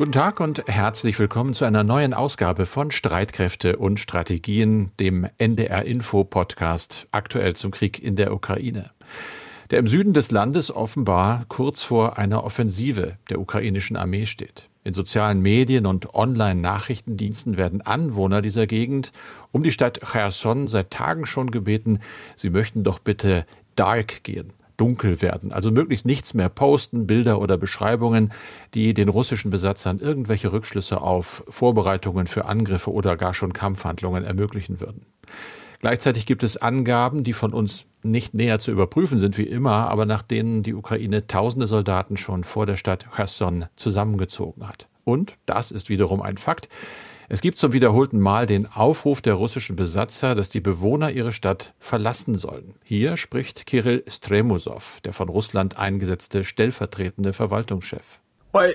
Guten Tag und herzlich willkommen zu einer neuen Ausgabe von Streitkräfte und Strategien, dem NDR Info Podcast aktuell zum Krieg in der Ukraine. Der im Süden des Landes offenbar kurz vor einer Offensive der ukrainischen Armee steht. In sozialen Medien und Online-Nachrichtendiensten werden Anwohner dieser Gegend um die Stadt Cherson seit Tagen schon gebeten, sie möchten doch bitte dark gehen dunkel werden. Also möglichst nichts mehr posten, Bilder oder Beschreibungen, die den russischen Besatzern irgendwelche Rückschlüsse auf Vorbereitungen für Angriffe oder gar schon Kampfhandlungen ermöglichen würden. Gleichzeitig gibt es Angaben, die von uns nicht näher zu überprüfen sind wie immer, aber nach denen die Ukraine tausende Soldaten schon vor der Stadt Cherson zusammengezogen hat. Und, das ist wiederum ein Fakt, es gibt zum wiederholten Mal den Aufruf der russischen Besatzer, dass die Bewohner ihre Stadt verlassen sollen. Hier spricht Kirill Stremusow, der von Russland eingesetzte stellvertretende Verwaltungschef. Bei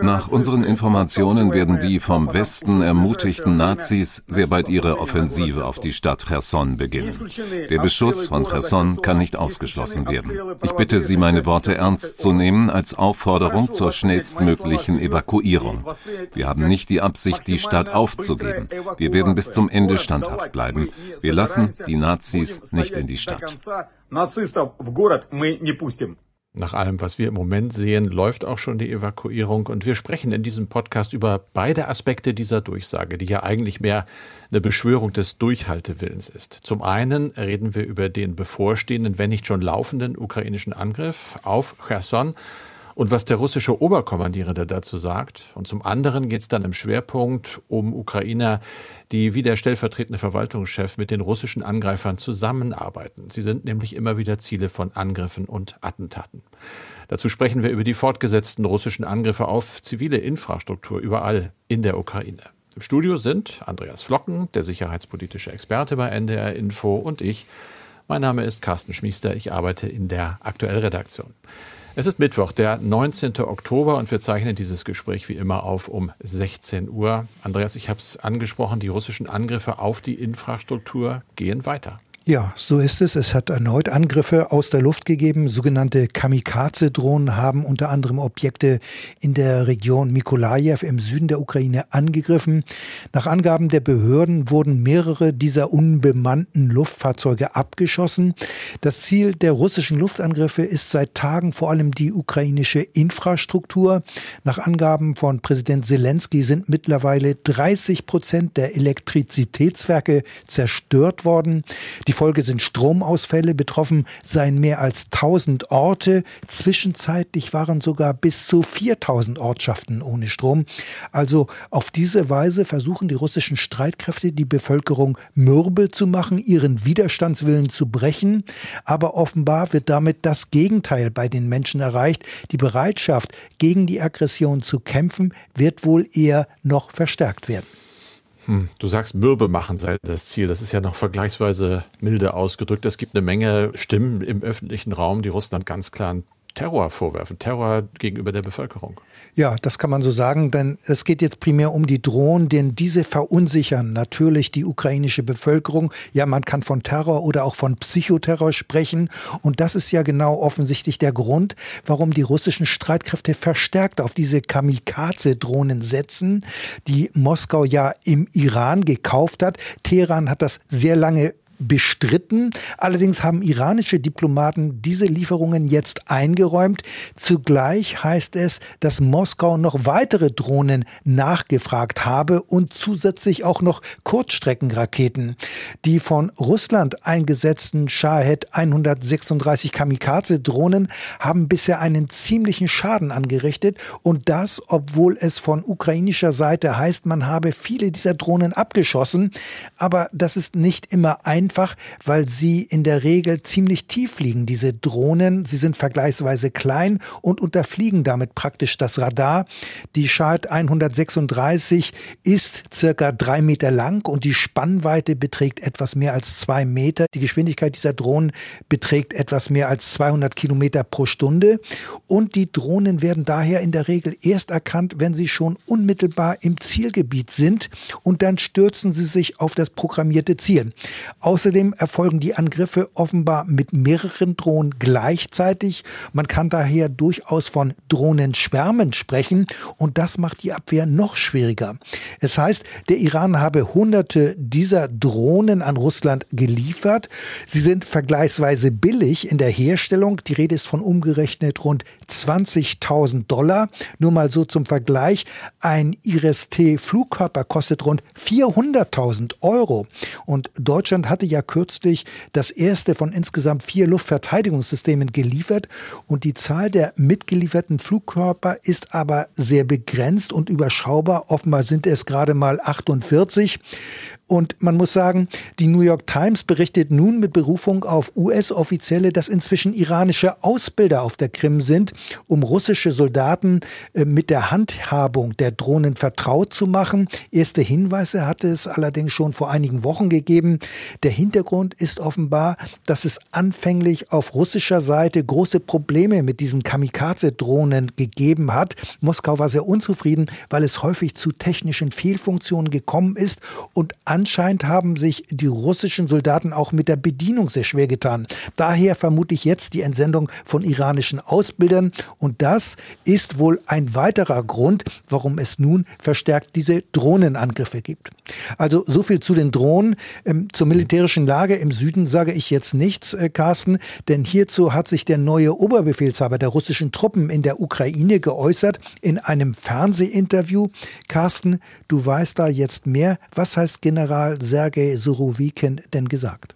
nach unseren Informationen werden die vom Westen ermutigten Nazis sehr bald ihre Offensive auf die Stadt Cherson beginnen. Der Beschuss von Cherson kann nicht ausgeschlossen werden. Ich bitte Sie, meine Worte ernst zu nehmen als Aufforderung zur schnellstmöglichen Evakuierung. Wir haben nicht die Absicht, die Stadt aufzugeben. Wir werden bis zum Ende standhaft bleiben. Wir lassen die Nazis nicht in die Stadt. Nach allem, was wir im Moment sehen, läuft auch schon die Evakuierung und wir sprechen in diesem Podcast über beide Aspekte dieser Durchsage, die ja eigentlich mehr eine Beschwörung des Durchhaltewillens ist. Zum einen reden wir über den bevorstehenden, wenn nicht schon laufenden ukrainischen Angriff auf Cherson und was der russische Oberkommandierende dazu sagt. Und zum anderen geht es dann im Schwerpunkt um Ukrainer, die wie der stellvertretende Verwaltungschef mit den russischen Angreifern zusammenarbeiten. Sie sind nämlich immer wieder Ziele von Angriffen und Attentaten. Dazu sprechen wir über die fortgesetzten russischen Angriffe auf zivile Infrastruktur überall in der Ukraine. Im Studio sind Andreas Flocken, der sicherheitspolitische Experte bei NDR Info und ich. Mein Name ist Carsten Schmiester, ich arbeite in der Aktuellredaktion. Es ist Mittwoch, der 19. Oktober und wir zeichnen dieses Gespräch wie immer auf um 16 Uhr. Andreas, ich habe es angesprochen, die russischen Angriffe auf die Infrastruktur gehen weiter. Ja, so ist es. Es hat erneut Angriffe aus der Luft gegeben. Sogenannte Kamikaze-Drohnen haben unter anderem Objekte in der Region Mikolajew im Süden der Ukraine angegriffen. Nach Angaben der Behörden wurden mehrere dieser unbemannten Luftfahrzeuge abgeschossen. Das Ziel der russischen Luftangriffe ist seit Tagen vor allem die ukrainische Infrastruktur. Nach Angaben von Präsident Zelensky sind mittlerweile 30 Prozent der Elektrizitätswerke zerstört worden. Die Folge sind Stromausfälle. Betroffen seien mehr als 1000 Orte. Zwischenzeitlich waren sogar bis zu 4000 Ortschaften ohne Strom. Also auf diese Weise versuchen die russischen Streitkräfte die Bevölkerung mürbe zu machen, ihren Widerstandswillen zu brechen. Aber offenbar wird damit das Gegenteil bei den Menschen erreicht. Die Bereitschaft, gegen die Aggression zu kämpfen, wird wohl eher noch verstärkt werden. Hm, du sagst, mürbe machen sei das Ziel. Das ist ja noch vergleichsweise milde ausgedrückt. Es gibt eine Menge Stimmen im öffentlichen Raum, die Russland ganz klar einen Terror vorwerfen, Terror gegenüber der Bevölkerung. Ja, das kann man so sagen, denn es geht jetzt primär um die Drohnen, denn diese verunsichern natürlich die ukrainische Bevölkerung. Ja, man kann von Terror oder auch von Psychoterror sprechen und das ist ja genau offensichtlich der Grund, warum die russischen Streitkräfte verstärkt auf diese Kamikaze-Drohnen setzen, die Moskau ja im Iran gekauft hat. Teheran hat das sehr lange bestritten. Allerdings haben iranische Diplomaten diese Lieferungen jetzt eingeräumt. Zugleich heißt es, dass Moskau noch weitere Drohnen nachgefragt habe und zusätzlich auch noch Kurzstreckenraketen. Die von Russland eingesetzten Shahed 136 Kamikaze-Drohnen haben bisher einen ziemlichen Schaden angerichtet und das, obwohl es von ukrainischer Seite heißt, man habe viele dieser Drohnen abgeschossen. Aber das ist nicht immer einfach einfach, weil sie in der Regel ziemlich tief liegen. Diese Drohnen, sie sind vergleichsweise klein und unterfliegen damit praktisch das Radar. Die Schad 136 ist circa drei Meter lang und die Spannweite beträgt etwas mehr als zwei Meter. Die Geschwindigkeit dieser Drohnen beträgt etwas mehr als 200 Kilometer pro Stunde und die Drohnen werden daher in der Regel erst erkannt, wenn sie schon unmittelbar im Zielgebiet sind und dann stürzen sie sich auf das programmierte Ziel. Außerdem erfolgen die Angriffe offenbar mit mehreren Drohnen gleichzeitig. Man kann daher durchaus von Drohnenschwärmen sprechen und das macht die Abwehr noch schwieriger. Es heißt, der Iran habe hunderte dieser Drohnen an Russland geliefert. Sie sind vergleichsweise billig in der Herstellung. Die Rede ist von umgerechnet rund 20.000 Dollar. Nur mal so zum Vergleich. Ein Iris-T-Flugkörper kostet rund 400.000 Euro. Und Deutschland hatte ja kürzlich das erste von insgesamt vier Luftverteidigungssystemen geliefert. Und die Zahl der mitgelieferten Flugkörper ist aber sehr begrenzt und überschaubar. Offenbar sind es gerade mal 48. Und man muss sagen, die New York Times berichtet nun mit Berufung auf US-Offizielle, dass inzwischen iranische Ausbilder auf der Krim sind, um russische Soldaten äh, mit der Handhabung der Drohnen vertraut zu machen. Erste Hinweise hatte es allerdings schon vor einigen Wochen gegeben. Der Hintergrund ist offenbar, dass es anfänglich auf russischer Seite große Probleme mit diesen Kamikaze-Drohnen gegeben hat. Moskau war sehr unzufrieden, weil es häufig zu technischen Fehlfunktionen gekommen ist und Anscheinend haben sich die russischen Soldaten auch mit der Bedienung sehr schwer getan. Daher vermute ich jetzt die Entsendung von iranischen Ausbildern. Und das ist wohl ein weiterer Grund, warum es nun verstärkt diese Drohnenangriffe gibt. Also so viel zu den Drohnen. Ähm, zur militärischen Lage im Süden sage ich jetzt nichts, äh, Carsten, denn hierzu hat sich der neue Oberbefehlshaber der russischen Truppen in der Ukraine geäußert in einem Fernsehinterview. Carsten, du weißt da jetzt mehr. Was heißt General General Sergei Surovikin denn gesagt?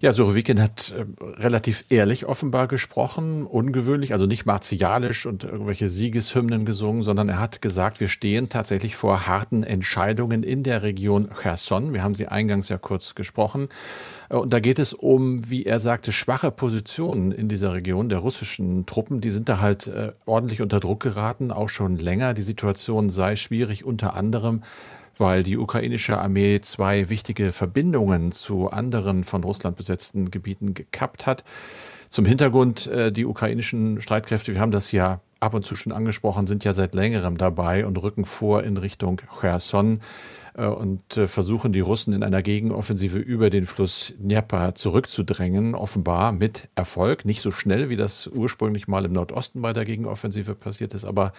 Ja, Surovikin hat äh, relativ ehrlich offenbar gesprochen, ungewöhnlich, also nicht martialisch und irgendwelche Siegeshymnen gesungen, sondern er hat gesagt, wir stehen tatsächlich vor harten Entscheidungen in der Region Cherson. Wir haben sie eingangs ja kurz gesprochen. Äh, und da geht es um, wie er sagte, schwache Positionen in dieser Region der russischen Truppen. Die sind da halt äh, ordentlich unter Druck geraten, auch schon länger. Die Situation sei schwierig, unter anderem weil die ukrainische Armee zwei wichtige Verbindungen zu anderen von Russland besetzten Gebieten gekappt hat. Zum Hintergrund, äh, die ukrainischen Streitkräfte, wir haben das ja ab und zu schon angesprochen, sind ja seit längerem dabei und rücken vor in Richtung Cherson äh, und äh, versuchen die Russen in einer Gegenoffensive über den Fluss Dnieper zurückzudrängen, offenbar mit Erfolg. Nicht so schnell, wie das ursprünglich mal im Nordosten bei der Gegenoffensive passiert ist, aber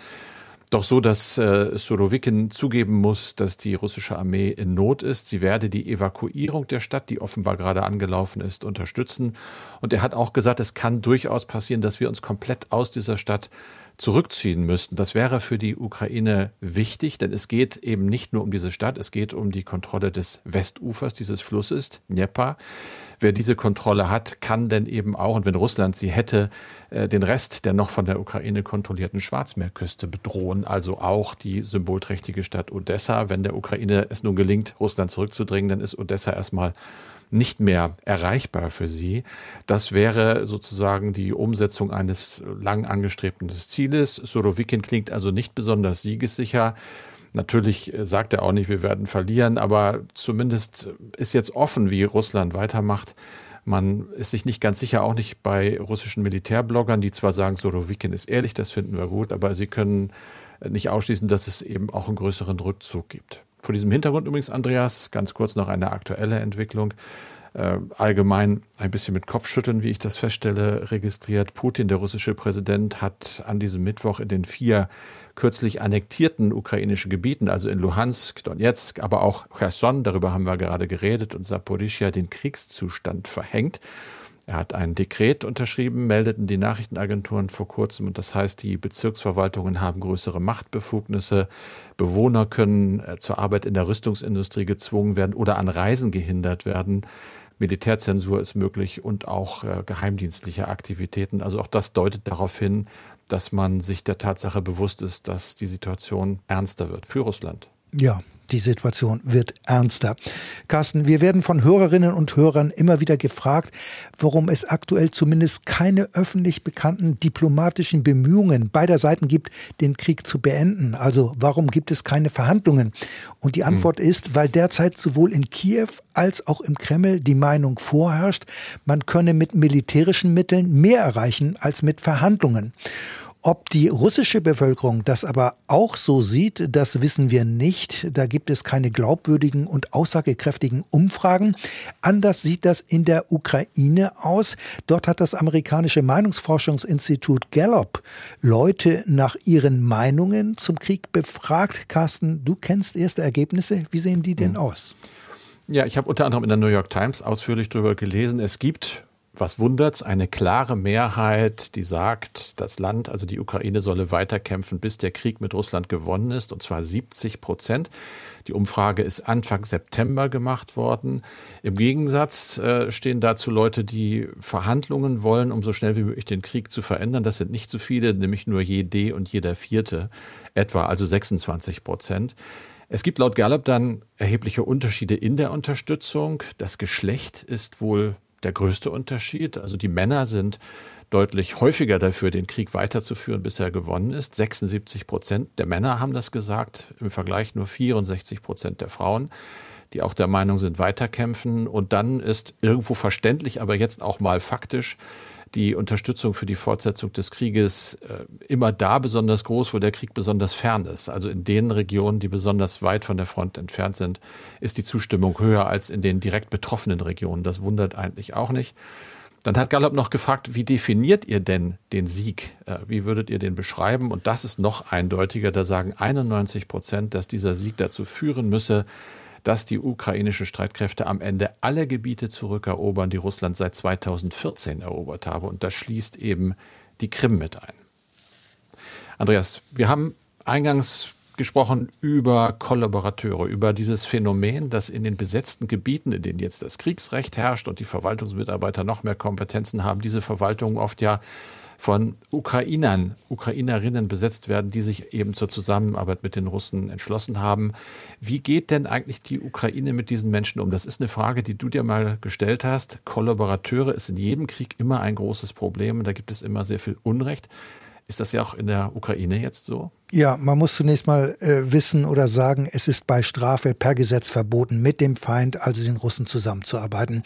doch so, dass äh, Surovikin zugeben muss, dass die russische Armee in Not ist. Sie werde die Evakuierung der Stadt, die offenbar gerade angelaufen ist, unterstützen. Und er hat auch gesagt, es kann durchaus passieren, dass wir uns komplett aus dieser Stadt zurückziehen müssten. Das wäre für die Ukraine wichtig, denn es geht eben nicht nur um diese Stadt, es geht um die Kontrolle des Westufers dieses Flusses, Dnieper. Wer diese Kontrolle hat, kann denn eben auch, und wenn Russland sie hätte, äh, den Rest der noch von der Ukraine kontrollierten Schwarzmeerküste bedrohen, also auch die symbolträchtige Stadt Odessa. Wenn der Ukraine es nun gelingt, Russland zurückzudrängen, dann ist Odessa erstmal nicht mehr erreichbar für sie. Das wäre sozusagen die Umsetzung eines lang angestrebten Zieles. Sorowikin klingt also nicht besonders siegessicher. Natürlich sagt er auch nicht, wir werden verlieren, aber zumindest ist jetzt offen, wie Russland weitermacht. Man ist sich nicht ganz sicher, auch nicht bei russischen Militärbloggern, die zwar sagen, Sorowikin ist ehrlich, das finden wir gut, aber sie können nicht ausschließen, dass es eben auch einen größeren Rückzug gibt. Vor diesem Hintergrund übrigens, Andreas, ganz kurz noch eine aktuelle Entwicklung. Äh, allgemein ein bisschen mit Kopfschütteln, wie ich das feststelle, registriert. Putin, der russische Präsident, hat an diesem Mittwoch in den vier kürzlich annektierten ukrainischen Gebieten, also in Luhansk, Donetsk, aber auch Cherson, darüber haben wir gerade geredet, und Saporischia den Kriegszustand verhängt. Er hat ein Dekret unterschrieben, meldeten die Nachrichtenagenturen vor kurzem. Und das heißt, die Bezirksverwaltungen haben größere Machtbefugnisse. Bewohner können äh, zur Arbeit in der Rüstungsindustrie gezwungen werden oder an Reisen gehindert werden. Militärzensur ist möglich und auch äh, geheimdienstliche Aktivitäten. Also auch das deutet darauf hin, dass man sich der Tatsache bewusst ist, dass die Situation ernster wird für Russland. Ja, die Situation wird ernster. Carsten, wir werden von Hörerinnen und Hörern immer wieder gefragt, warum es aktuell zumindest keine öffentlich bekannten diplomatischen Bemühungen beider Seiten gibt, den Krieg zu beenden. Also warum gibt es keine Verhandlungen? Und die Antwort hm. ist, weil derzeit sowohl in Kiew als auch im Kreml die Meinung vorherrscht, man könne mit militärischen Mitteln mehr erreichen als mit Verhandlungen. Ob die russische Bevölkerung das aber auch so sieht, das wissen wir nicht. Da gibt es keine glaubwürdigen und aussagekräftigen Umfragen. Anders sieht das in der Ukraine aus. Dort hat das amerikanische Meinungsforschungsinstitut Gallup Leute nach ihren Meinungen zum Krieg befragt. Carsten, du kennst erste Ergebnisse. Wie sehen die denn hm. aus? Ja, ich habe unter anderem in der New York Times ausführlich darüber gelesen. Es gibt was wundert's, eine klare Mehrheit, die sagt, das Land, also die Ukraine, solle weiterkämpfen, bis der Krieg mit Russland gewonnen ist, und zwar 70 Prozent. Die Umfrage ist Anfang September gemacht worden. Im Gegensatz äh, stehen dazu Leute, die Verhandlungen wollen, um so schnell wie möglich den Krieg zu verändern. Das sind nicht so viele, nämlich nur jede und jeder vierte, etwa also 26 Prozent. Es gibt laut Gallup dann erhebliche Unterschiede in der Unterstützung. Das Geschlecht ist wohl der größte Unterschied. Also die Männer sind deutlich häufiger dafür, den Krieg weiterzuführen, bis er gewonnen ist. 76 Prozent der Männer haben das gesagt, im Vergleich nur 64 Prozent der Frauen, die auch der Meinung sind, weiterkämpfen. Und dann ist irgendwo verständlich, aber jetzt auch mal faktisch, die Unterstützung für die Fortsetzung des Krieges äh, immer da besonders groß, wo der Krieg besonders fern ist. Also in den Regionen, die besonders weit von der Front entfernt sind, ist die Zustimmung höher als in den direkt betroffenen Regionen. Das wundert eigentlich auch nicht. Dann hat Gallup noch gefragt, wie definiert ihr denn den Sieg? Äh, wie würdet ihr den beschreiben? Und das ist noch eindeutiger. Da sagen 91 Prozent, dass dieser Sieg dazu führen müsse, dass die ukrainischen Streitkräfte am Ende alle Gebiete zurückerobern, die Russland seit 2014 erobert habe. Und das schließt eben die Krim mit ein. Andreas, wir haben eingangs gesprochen über Kollaborateure, über dieses Phänomen, dass in den besetzten Gebieten, in denen jetzt das Kriegsrecht herrscht und die Verwaltungsmitarbeiter noch mehr Kompetenzen haben, diese Verwaltungen oft ja von Ukrainern, Ukrainerinnen besetzt werden, die sich eben zur Zusammenarbeit mit den Russen entschlossen haben. Wie geht denn eigentlich die Ukraine mit diesen Menschen um? Das ist eine Frage, die du dir mal gestellt hast. Kollaborateure ist in jedem Krieg immer ein großes Problem. Da gibt es immer sehr viel Unrecht. Ist das ja auch in der Ukraine jetzt so? Ja, man muss zunächst mal äh, wissen oder sagen, es ist bei Strafe per Gesetz verboten, mit dem Feind, also den Russen, zusammenzuarbeiten.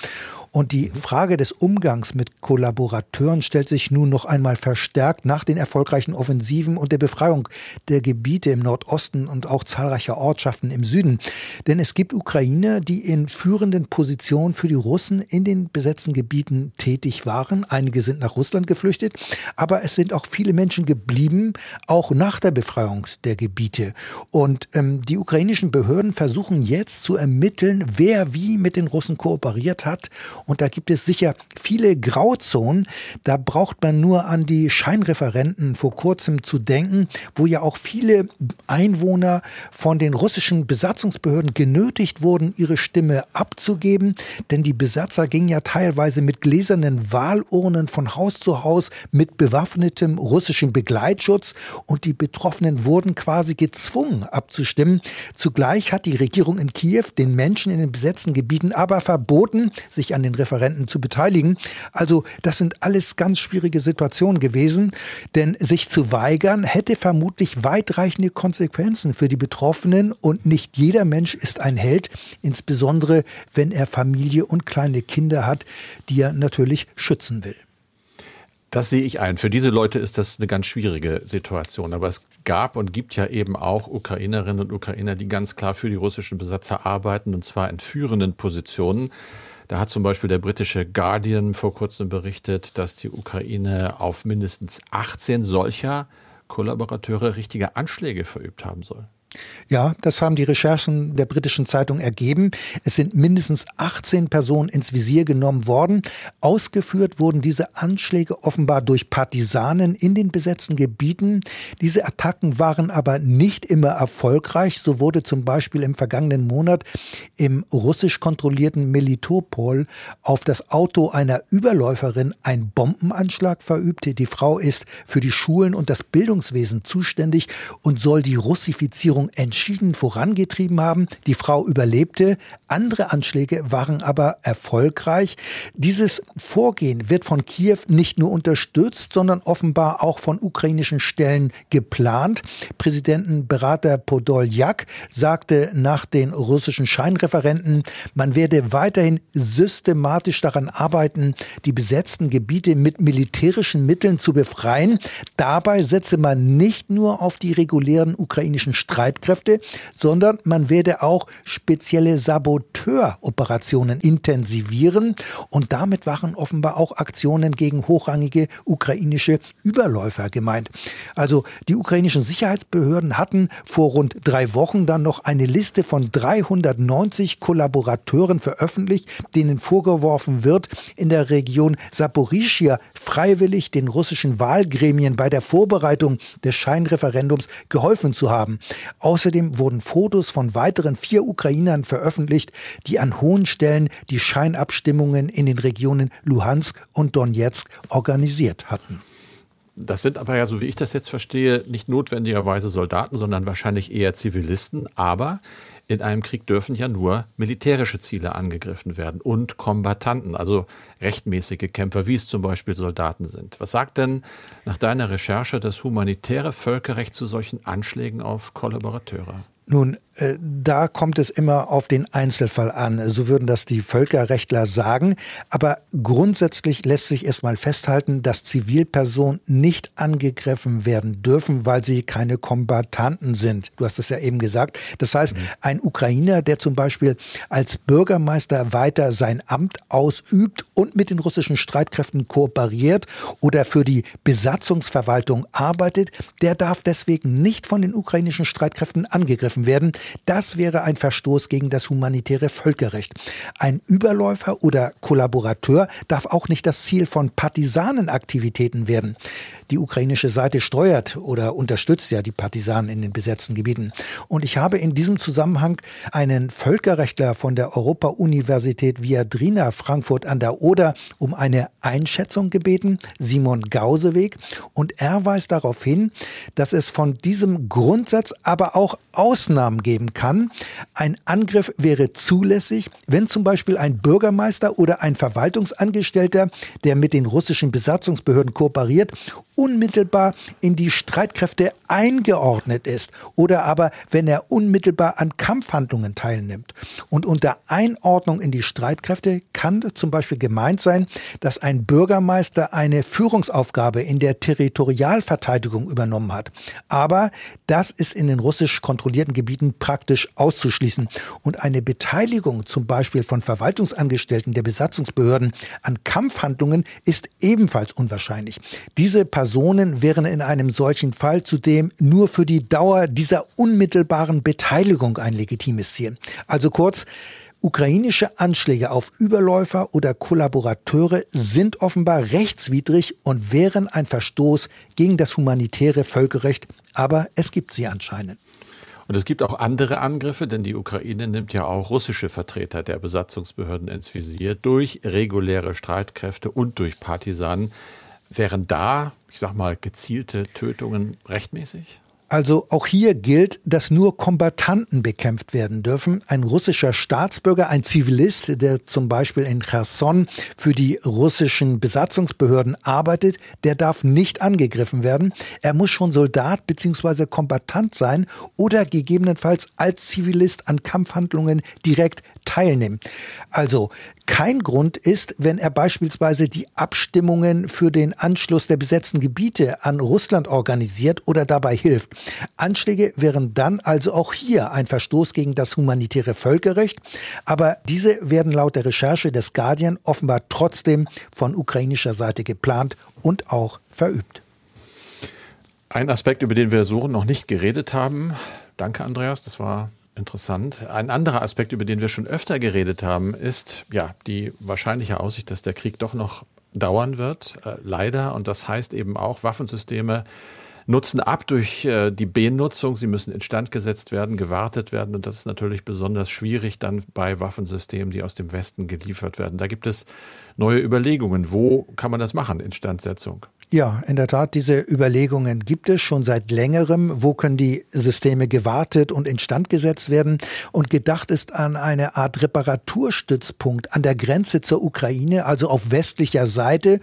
Und die Frage des Umgangs mit Kollaborateuren stellt sich nun noch einmal verstärkt nach den erfolgreichen Offensiven und der Befreiung der Gebiete im Nordosten und auch zahlreicher Ortschaften im Süden. Denn es gibt Ukrainer, die in führenden Positionen für die Russen in den besetzten Gebieten tätig waren. Einige sind nach Russland geflüchtet, aber es sind auch viele Menschen geblieben, auch nach der Befreiung der Gebiete. Und ähm, die ukrainischen Behörden versuchen jetzt zu ermitteln, wer wie mit den Russen kooperiert hat. Und da gibt es sicher viele Grauzonen. Da braucht man nur an die Scheinreferenten vor kurzem zu denken, wo ja auch viele Einwohner von den russischen Besatzungsbehörden genötigt wurden, ihre Stimme abzugeben. Denn die Besatzer gingen ja teilweise mit gläsernen Wahlurnen von Haus zu Haus mit bewaffnetem russischem Begleitschutz und die Betroffenen wurden quasi gezwungen abzustimmen. Zugleich hat die Regierung in Kiew den Menschen in den besetzten Gebieten aber verboten, sich an den Referenten zu beteiligen. Also das sind alles ganz schwierige Situationen gewesen, denn sich zu weigern hätte vermutlich weitreichende Konsequenzen für die Betroffenen und nicht jeder Mensch ist ein Held, insbesondere wenn er Familie und kleine Kinder hat, die er natürlich schützen will. Das sehe ich ein. Für diese Leute ist das eine ganz schwierige Situation. Aber es gab und gibt ja eben auch Ukrainerinnen und Ukrainer, die ganz klar für die russischen Besatzer arbeiten, und zwar in führenden Positionen. Da hat zum Beispiel der britische Guardian vor kurzem berichtet, dass die Ukraine auf mindestens 18 solcher Kollaborateure richtige Anschläge verübt haben soll. Ja, das haben die Recherchen der britischen Zeitung ergeben. Es sind mindestens 18 Personen ins Visier genommen worden. Ausgeführt wurden diese Anschläge offenbar durch Partisanen in den besetzten Gebieten. Diese Attacken waren aber nicht immer erfolgreich. So wurde zum Beispiel im vergangenen Monat im russisch kontrollierten Melitopol auf das Auto einer Überläuferin ein Bombenanschlag verübt. Die Frau ist für die Schulen und das Bildungswesen zuständig und soll die Russifizierung Ermittlungen entschieden vorangetrieben haben. Die Frau überlebte. Andere Anschläge waren aber erfolgreich. Dieses Vorgehen wird von Kiew nicht nur unterstützt, sondern offenbar auch von ukrainischen Stellen geplant. Präsidentenberater Podoljak sagte nach den russischen Scheinreferenten, man werde weiterhin systematisch daran arbeiten, die besetzten Gebiete mit militärischen Mitteln zu befreien. Dabei setze man nicht nur auf die regulären ukrainischen Streitkräfte, sondern man werde auch spezielle Saboteuroperationen intensivieren und damit waren offenbar auch Aktionen gegen hochrangige ukrainische Überläufer gemeint. Also die ukrainischen Sicherheitsbehörden hatten vor rund drei Wochen dann noch eine Liste von 390 Kollaborateuren veröffentlicht, denen vorgeworfen wird, in der Region Saporischia freiwillig den russischen Wahlgremien bei der Vorbereitung des Scheinreferendums geholfen zu haben. Außerdem wurden Fotos von weiteren vier Ukrainern veröffentlicht, die an hohen Stellen die Scheinabstimmungen in den Regionen Luhansk und Donetsk organisiert hatten. Das sind aber ja, so wie ich das jetzt verstehe, nicht notwendigerweise Soldaten, sondern wahrscheinlich eher Zivilisten. Aber in einem Krieg dürfen ja nur militärische Ziele angegriffen werden und Kombattanten, also rechtmäßige Kämpfer, wie es zum Beispiel Soldaten sind. Was sagt denn nach deiner Recherche das humanitäre Völkerrecht zu solchen Anschlägen auf Kollaborateure? Nun, äh, da kommt es immer auf den Einzelfall an. So würden das die Völkerrechtler sagen. Aber grundsätzlich lässt sich erstmal festhalten, dass Zivilpersonen nicht angegriffen werden dürfen, weil sie keine Kombattanten sind. Du hast es ja eben gesagt. Das heißt, mhm. ein Ukrainer, der zum Beispiel als Bürgermeister weiter sein Amt ausübt und mit den russischen Streitkräften kooperiert oder für die Besatzungsverwaltung arbeitet, der darf deswegen nicht von den ukrainischen Streitkräften angegriffen werden. Das wäre ein Verstoß gegen das humanitäre Völkerrecht. Ein Überläufer oder Kollaborateur darf auch nicht das Ziel von Partisanenaktivitäten werden. Die ukrainische Seite steuert oder unterstützt ja die Partisanen in den besetzten Gebieten. Und ich habe in diesem Zusammenhang einen Völkerrechtler von der Europa-Universität Viadrina Frankfurt an der Oder um eine Einschätzung gebeten, Simon Gauseweg. Und er weist darauf hin, dass es von diesem Grundsatz aber auch Ausnahmen geben kann. Ein Angriff wäre zulässig, wenn zum Beispiel ein Bürgermeister oder ein Verwaltungsangestellter, der mit den russischen Besatzungsbehörden kooperiert, unmittelbar in die Streitkräfte eingeordnet ist oder aber wenn er unmittelbar an Kampfhandlungen teilnimmt. Und unter Einordnung in die Streitkräfte kann zum Beispiel gemeint sein, dass ein Bürgermeister eine Führungsaufgabe in der Territorialverteidigung übernommen hat. Aber das ist in den russisch kontrollierten Gebieten praktisch auszuschließen. Und eine Beteiligung zum Beispiel von Verwaltungsangestellten der Besatzungsbehörden an Kampfhandlungen ist ebenfalls unwahrscheinlich. Diese Personen wären in einem solchen Fall zudem nur für die Dauer dieser unmittelbaren Beteiligung ein legitimes Ziel. Also kurz, Ukrainische Anschläge auf Überläufer oder Kollaborateure sind offenbar rechtswidrig und wären ein Verstoß gegen das humanitäre Völkerrecht, aber es gibt sie anscheinend. Und es gibt auch andere Angriffe, denn die Ukraine nimmt ja auch russische Vertreter der Besatzungsbehörden ins Visier durch reguläre Streitkräfte und durch Partisanen. Wären da, ich sag mal, gezielte Tötungen rechtmäßig? Also auch hier gilt, dass nur Kombattanten bekämpft werden dürfen. Ein russischer Staatsbürger, ein Zivilist, der zum Beispiel in Cherson für die russischen Besatzungsbehörden arbeitet, der darf nicht angegriffen werden. Er muss schon Soldat bzw. Kombattant sein oder gegebenenfalls als Zivilist an Kampfhandlungen direkt teilnehmen. Also kein Grund ist, wenn er beispielsweise die Abstimmungen für den Anschluss der besetzten Gebiete an Russland organisiert oder dabei hilft. Anschläge wären dann also auch hier ein Verstoß gegen das humanitäre Völkerrecht, aber diese werden laut der Recherche des Guardian offenbar trotzdem von ukrainischer Seite geplant und auch verübt. Ein Aspekt, über den wir so noch nicht geredet haben. Danke, Andreas. Das war Interessant. Ein anderer Aspekt, über den wir schon öfter geredet haben, ist ja die wahrscheinliche Aussicht, dass der Krieg doch noch dauern wird, äh, leider. Und das heißt eben auch, Waffensysteme nutzen ab durch äh, die Benutzung. Sie müssen instand gesetzt werden, gewartet werden. Und das ist natürlich besonders schwierig dann bei Waffensystemen, die aus dem Westen geliefert werden. Da gibt es neue Überlegungen. Wo kann man das machen, Instandsetzung? Ja, in der Tat, diese Überlegungen gibt es schon seit längerem. Wo können die Systeme gewartet und instand gesetzt werden? Und gedacht ist an eine Art Reparaturstützpunkt an der Grenze zur Ukraine, also auf westlicher Seite,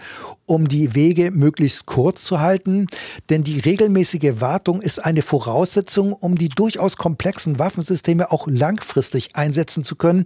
um die Wege möglichst kurz zu halten. Denn die regelmäßige Wartung ist eine Voraussetzung, um die durchaus komplexen Waffensysteme auch langfristig einsetzen zu können.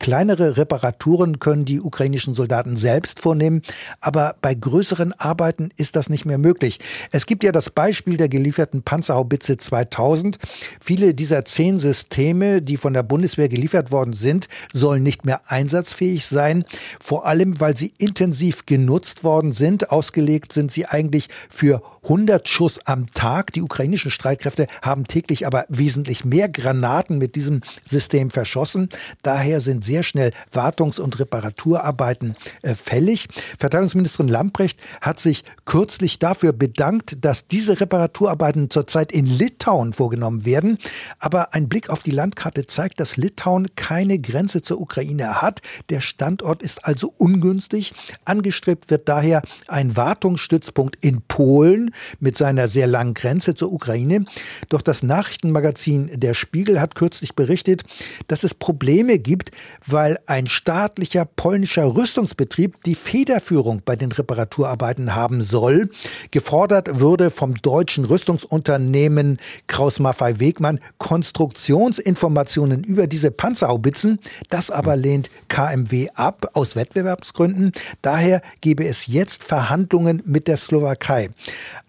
Kleinere Reparaturen können die ukrainischen Soldaten selbst vornehmen, aber bei größeren Arbeiten das nicht mehr möglich. Es gibt ja das Beispiel der gelieferten Panzerhaubitze 2000. Viele dieser zehn Systeme, die von der Bundeswehr geliefert worden sind, sollen nicht mehr einsatzfähig sein, vor allem weil sie intensiv genutzt worden sind. Ausgelegt sind sie eigentlich für 100 Schuss am Tag. Die ukrainischen Streitkräfte haben täglich aber wesentlich mehr Granaten mit diesem System verschossen. Daher sind sehr schnell Wartungs- und Reparaturarbeiten äh, fällig. Verteidigungsministerin Lamprecht hat sich kürzlich dafür bedankt, dass diese Reparaturarbeiten zurzeit in Litauen vorgenommen werden. Aber ein Blick auf die Landkarte zeigt, dass Litauen keine Grenze zur Ukraine hat. Der Standort ist also ungünstig. Angestrebt wird daher ein Wartungsstützpunkt in Polen mit seiner sehr langen Grenze zur Ukraine. Doch das Nachrichtenmagazin Der Spiegel hat kürzlich berichtet, dass es Probleme gibt, weil ein staatlicher polnischer Rüstungsbetrieb die Federführung bei den Reparaturarbeiten haben soll soll. Gefordert würde vom deutschen Rüstungsunternehmen Kraus-Maffei-Wegmann Konstruktionsinformationen über diese Panzerhaubitzen. Das aber lehnt KMW ab aus Wettbewerbsgründen. Daher gebe es jetzt Verhandlungen mit der Slowakei.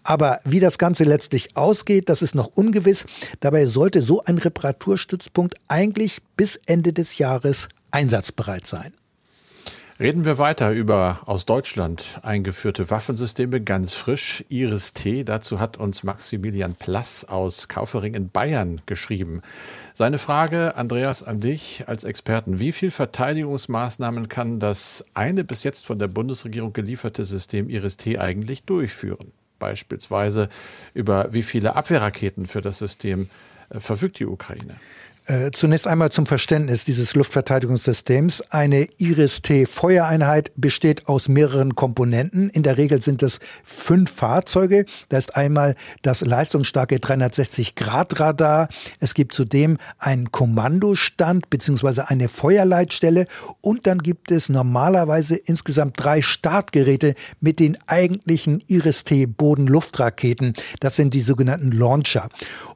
Aber wie das Ganze letztlich ausgeht, das ist noch ungewiss. Dabei sollte so ein Reparaturstützpunkt eigentlich bis Ende des Jahres einsatzbereit sein. Reden wir weiter über aus Deutschland eingeführte Waffensysteme, ganz frisch, Iris T. Dazu hat uns Maximilian Plass aus Kaufering in Bayern geschrieben. Seine Frage, Andreas, an dich als Experten. Wie viel Verteidigungsmaßnahmen kann das eine bis jetzt von der Bundesregierung gelieferte System Iris T eigentlich durchführen? Beispielsweise über wie viele Abwehrraketen für das System äh, verfügt die Ukraine? Äh, zunächst einmal zum Verständnis dieses Luftverteidigungssystems. Eine Iris-T-Feuereinheit besteht aus mehreren Komponenten. In der Regel sind es fünf Fahrzeuge. Da ist einmal das leistungsstarke 360-Grad-Radar. Es gibt zudem einen Kommandostand bzw. eine Feuerleitstelle. Und dann gibt es normalerweise insgesamt drei Startgeräte mit den eigentlichen Iris-T-Bodenluftraketen. Das sind die sogenannten Launcher.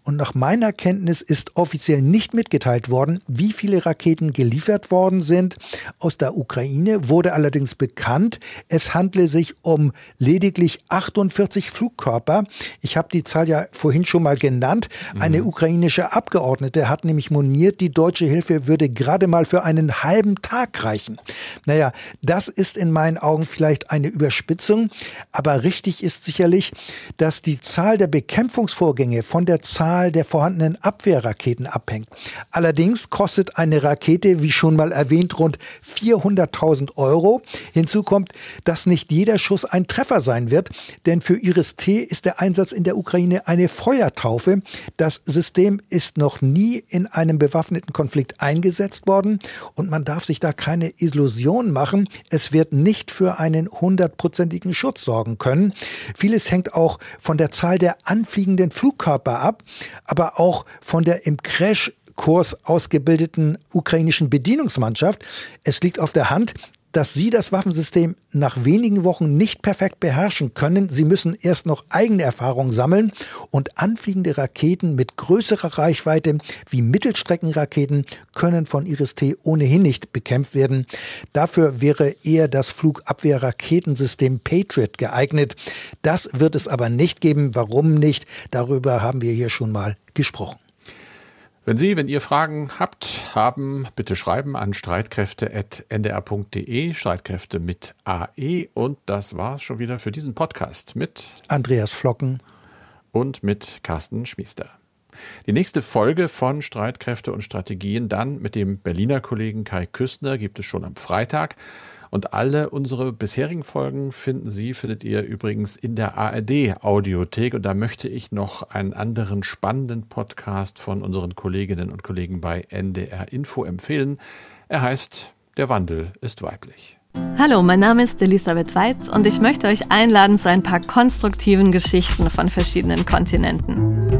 Und nach meiner Kenntnis ist offiziell nicht mehr mitgeteilt worden, wie viele Raketen geliefert worden sind. Aus der Ukraine wurde allerdings bekannt, es handle sich um lediglich 48 Flugkörper. Ich habe die Zahl ja vorhin schon mal genannt. Eine mhm. ukrainische Abgeordnete hat nämlich moniert, die deutsche Hilfe würde gerade mal für einen halben Tag reichen. Naja, das ist in meinen Augen vielleicht eine Überspitzung, aber richtig ist sicherlich, dass die Zahl der Bekämpfungsvorgänge von der Zahl der vorhandenen Abwehrraketen abhängt. Allerdings kostet eine Rakete, wie schon mal erwähnt, rund 400.000 Euro. Hinzu kommt, dass nicht jeder Schuss ein Treffer sein wird, denn für Iris-T ist der Einsatz in der Ukraine eine Feuertaufe. Das System ist noch nie in einem bewaffneten Konflikt eingesetzt worden und man darf sich da keine Illusion machen. Es wird nicht für einen hundertprozentigen Schutz sorgen können. Vieles hängt auch von der Zahl der anfliegenden Flugkörper ab, aber auch von der im Crash Kurs ausgebildeten ukrainischen Bedienungsmannschaft. Es liegt auf der Hand, dass sie das Waffensystem nach wenigen Wochen nicht perfekt beherrschen können. Sie müssen erst noch eigene Erfahrungen sammeln und anfliegende Raketen mit größerer Reichweite wie Mittelstreckenraketen können von Iris-T ohnehin nicht bekämpft werden. Dafür wäre eher das Flugabwehrraketensystem Patriot geeignet. Das wird es aber nicht geben. Warum nicht? Darüber haben wir hier schon mal gesprochen. Wenn Sie, wenn ihr Fragen habt, haben, bitte schreiben an streitkräfte.ndr.de, Streitkräfte mit AE. Und das war's schon wieder für diesen Podcast mit Andreas Flocken und mit Carsten Schmiester. Die nächste Folge von Streitkräfte und Strategien dann mit dem Berliner Kollegen Kai Küstner gibt es schon am Freitag. Und alle unsere bisherigen Folgen finden Sie, findet ihr übrigens in der ARD Audiothek. Und da möchte ich noch einen anderen spannenden Podcast von unseren Kolleginnen und Kollegen bei NDR Info empfehlen. Er heißt Der Wandel ist weiblich. Hallo, mein Name ist Elisabeth Weitz und ich möchte euch einladen zu ein paar konstruktiven Geschichten von verschiedenen Kontinenten.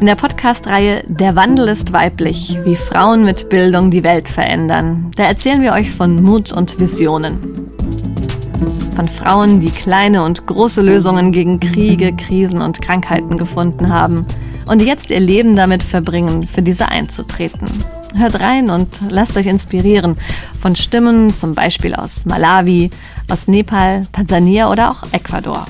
In der Podcast-Reihe Der Wandel ist weiblich, wie Frauen mit Bildung die Welt verändern, da erzählen wir euch von Mut und Visionen. Von Frauen, die kleine und große Lösungen gegen Kriege, Krisen und Krankheiten gefunden haben und die jetzt ihr Leben damit verbringen, für diese einzutreten. Hört rein und lasst euch inspirieren von Stimmen zum Beispiel aus Malawi, aus Nepal, Tansania oder auch Ecuador.